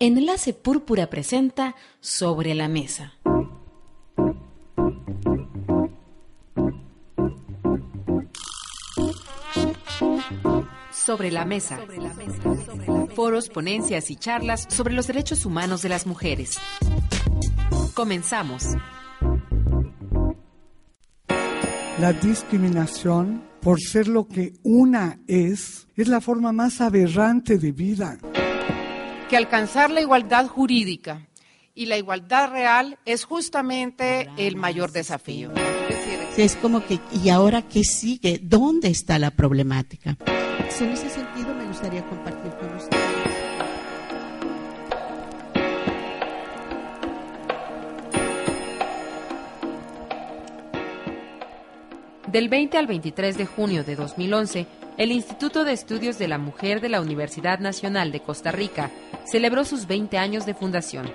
Enlace Púrpura presenta Sobre la Mesa. Sobre la mesa. Foros, ponencias y charlas sobre los derechos humanos de las mujeres. Comenzamos. La discriminación, por ser lo que una es, es la forma más aberrante de vida. Que alcanzar la igualdad jurídica y la igualdad real es justamente el mayor desafío. Es como que, ¿y ahora qué sigue? ¿Dónde está la problemática? En ese sentido me gustaría compartir con ustedes. Del 20 al 23 de junio de 2011, el Instituto de Estudios de la Mujer de la Universidad Nacional de Costa Rica celebró sus 20 años de fundación.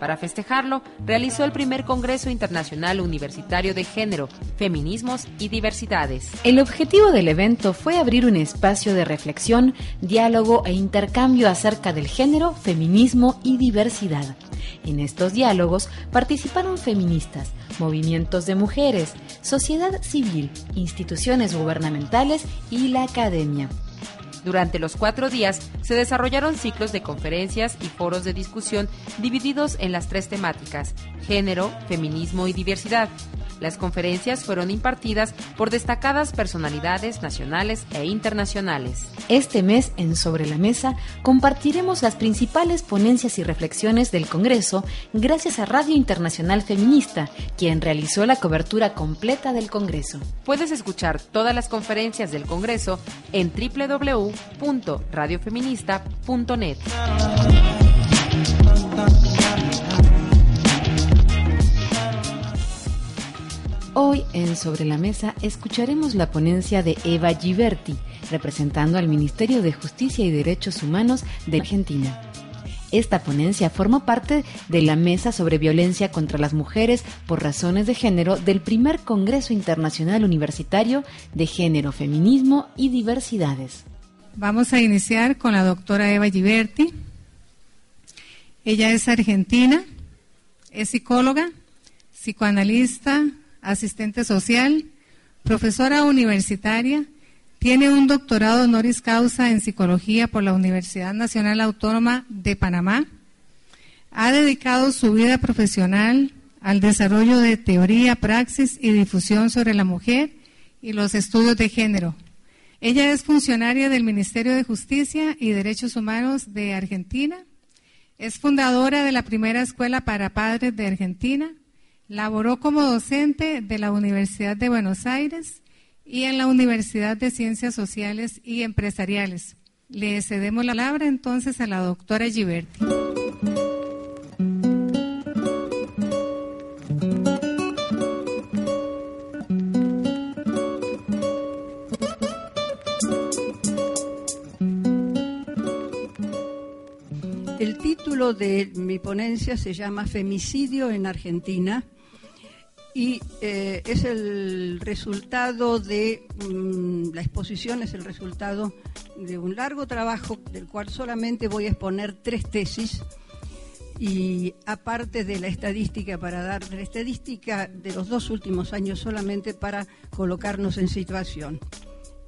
Para festejarlo, realizó el primer Congreso Internacional Universitario de Género, Feminismos y Diversidades. El objetivo del evento fue abrir un espacio de reflexión, diálogo e intercambio acerca del género, feminismo y diversidad. En estos diálogos participaron feministas, movimientos de mujeres, sociedad civil, instituciones gubernamentales y la academia. Durante los cuatro días se desarrollaron ciclos de conferencias y foros de discusión divididos en las tres temáticas, género, feminismo y diversidad. Las conferencias fueron impartidas por destacadas personalidades nacionales e internacionales. Este mes en Sobre la Mesa compartiremos las principales ponencias y reflexiones del Congreso gracias a Radio Internacional Feminista, quien realizó la cobertura completa del Congreso. Puedes escuchar todas las conferencias del Congreso en www.radiofeminista.net. Hoy en Sobre la Mesa escucharemos la ponencia de Eva Giberti, representando al Ministerio de Justicia y Derechos Humanos de Argentina. Esta ponencia formó parte de la Mesa sobre Violencia contra las Mujeres por Razones de Género del primer Congreso Internacional Universitario de Género, Feminismo y Diversidades. Vamos a iniciar con la doctora Eva Giberti. Ella es argentina, es psicóloga, psicoanalista, asistente social, profesora universitaria, tiene un doctorado honoris causa en psicología por la Universidad Nacional Autónoma de Panamá. Ha dedicado su vida profesional al desarrollo de teoría, praxis y difusión sobre la mujer y los estudios de género. Ella es funcionaria del Ministerio de Justicia y Derechos Humanos de Argentina. Es fundadora de la primera escuela para padres de Argentina Laboró como docente de la Universidad de Buenos Aires y en la Universidad de Ciencias Sociales y Empresariales. Le cedemos la palabra entonces a la doctora Giberti. Título de mi ponencia se llama Femicidio en Argentina y eh, es el resultado de, mm, la exposición es el resultado de un largo trabajo del cual solamente voy a exponer tres tesis y aparte de la estadística para dar la estadística de los dos últimos años solamente para colocarnos en situación.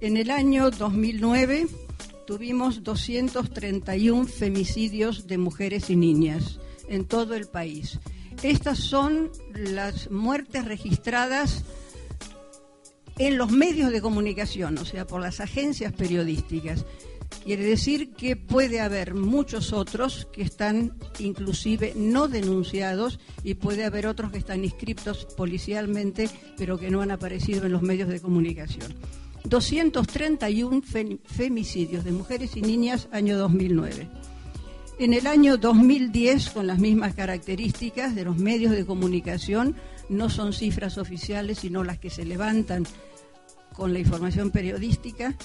En el año 2009 tuvimos 231 femicidios de mujeres y niñas en todo el país estas son las muertes registradas en los medios de comunicación, o sea, por las agencias periodísticas. Quiere decir que puede haber muchos otros que están inclusive no denunciados y puede haber otros que están inscriptos policialmente pero que no han aparecido en los medios de comunicación. 231 femicidios de mujeres y niñas año 2009. En el año 2010, con las mismas características de los medios de comunicación, no son cifras oficiales, sino las que se levantan con la información periodística,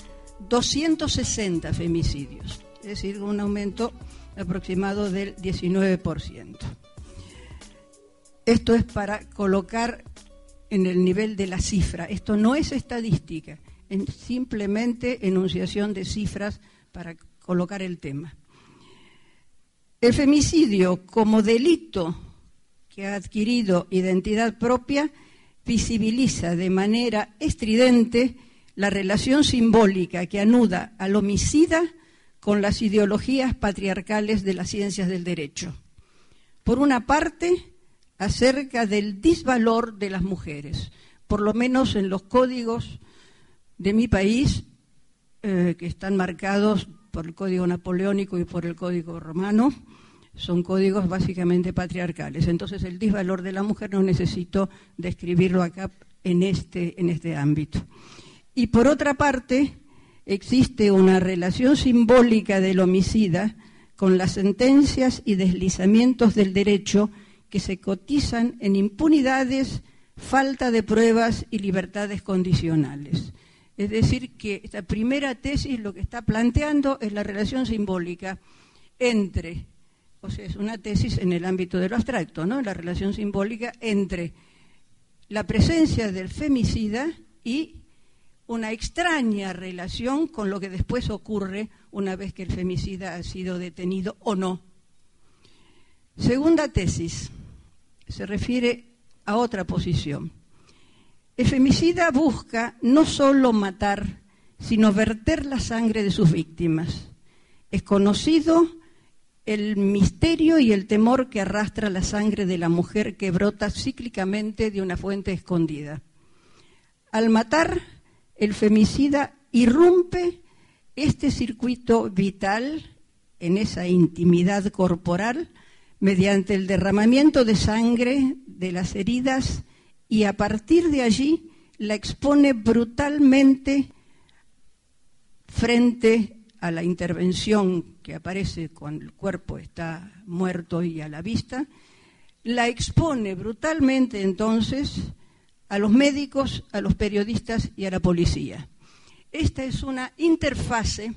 260 femicidios, es decir, un aumento aproximado del 19%. Esto es para colocar en el nivel de la cifra. Esto no es estadística, es simplemente enunciación de cifras para colocar el tema. El femicidio como delito que ha adquirido identidad propia visibiliza de manera estridente la relación simbólica que anuda al homicida con las ideologías patriarcales de las ciencias del derecho. Por una parte, acerca del disvalor de las mujeres, por lo menos en los códigos de mi país, eh, que están marcados por el código napoleónico y por el código romano, son códigos básicamente patriarcales. Entonces el disvalor de la mujer no necesito describirlo acá en este, en este ámbito. Y por otra parte, existe una relación simbólica del homicida con las sentencias y deslizamientos del derecho que se cotizan en impunidades, falta de pruebas y libertades condicionales. Es decir, que esta primera tesis lo que está planteando es la relación simbólica entre, o sea, es una tesis en el ámbito de lo abstracto, ¿no? La relación simbólica entre la presencia del femicida y una extraña relación con lo que después ocurre una vez que el femicida ha sido detenido o no. Segunda tesis, se refiere a otra posición. El femicida busca no solo matar, sino verter la sangre de sus víctimas. Es conocido el misterio y el temor que arrastra la sangre de la mujer que brota cíclicamente de una fuente escondida. Al matar, el femicida irrumpe este circuito vital en esa intimidad corporal mediante el derramamiento de sangre de las heridas y a partir de allí la expone brutalmente frente a la intervención que aparece cuando el cuerpo está muerto y a la vista, la expone brutalmente entonces a los médicos, a los periodistas y a la policía. Esta es una interfase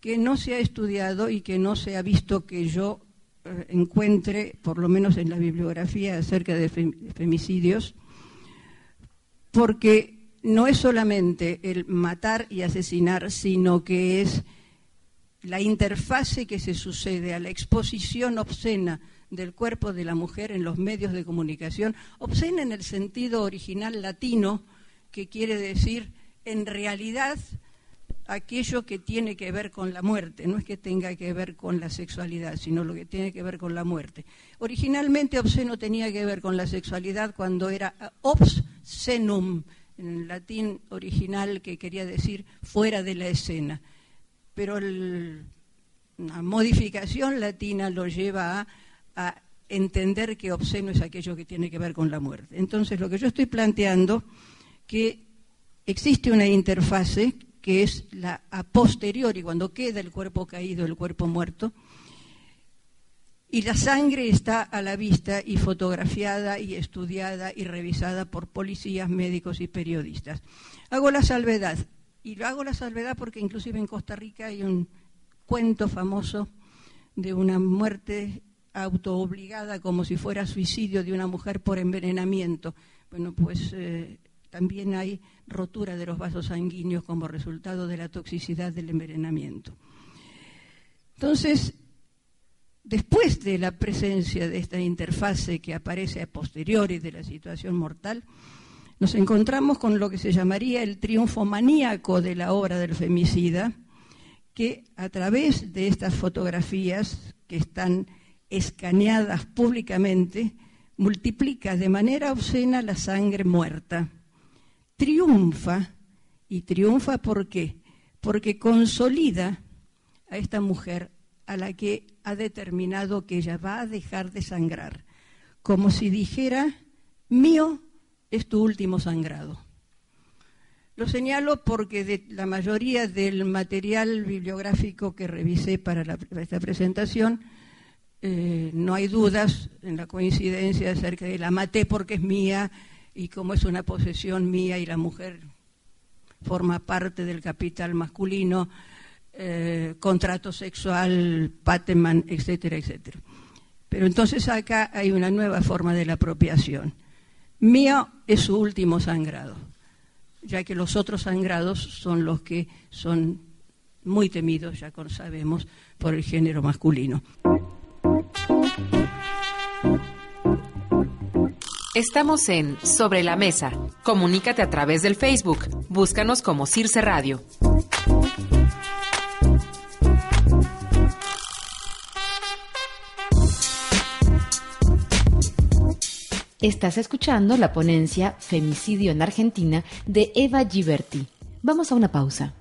que no se ha estudiado y que no se ha visto que yo eh, encuentre, por lo menos en la bibliografía acerca de femicidios, porque no es solamente el matar y asesinar, sino que es la interfase que se sucede a la exposición obscena del cuerpo de la mujer en los medios de comunicación, obscena en el sentido original latino, que quiere decir en realidad aquello que tiene que ver con la muerte, no es que tenga que ver con la sexualidad, sino lo que tiene que ver con la muerte. Originalmente obsceno tenía que ver con la sexualidad cuando era obscenum, en latín original que quería decir fuera de la escena. Pero la modificación latina lo lleva a a entender que obsceno es aquello que tiene que ver con la muerte. Entonces, lo que yo estoy planteando, que existe una interfase que es la a posteriori, cuando queda el cuerpo caído, el cuerpo muerto, y la sangre está a la vista y fotografiada y estudiada y revisada por policías, médicos y periodistas. Hago la salvedad, y lo hago la salvedad porque inclusive en Costa Rica hay un cuento famoso de una muerte autoobligada como si fuera suicidio de una mujer por envenenamiento. Bueno, pues eh, también hay rotura de los vasos sanguíneos como resultado de la toxicidad del envenenamiento. Entonces, después de la presencia de esta interfase que aparece a posteriori de la situación mortal, nos encontramos con lo que se llamaría el triunfo maníaco de la obra del femicida, que a través de estas fotografías que están escaneadas públicamente, multiplica de manera obscena la sangre muerta. Triunfa, y triunfa. Porque consolida a esta mujer a la que ha determinado que ella va a dejar de sangrar, como si dijera, mío es tu último sangrado. Lo señalo porque de la mayoría del material bibliográfico que revisé para esta presentación, eh, no hay dudas en la coincidencia acerca de la maté porque es mía y como es una posesión mía y la mujer forma parte del capital masculino, eh, contrato sexual, Pateman, etcétera, etcétera. Pero entonces acá hay una nueva forma de la apropiación. Mío es su último sangrado, ya que los otros sangrados son los que son muy temidos, ya sabemos, por el género masculino. Estamos en Sobre la Mesa. Comunícate a través del Facebook. Búscanos como Circe Radio. Estás escuchando la ponencia Femicidio en Argentina de Eva Giberti. Vamos a una pausa.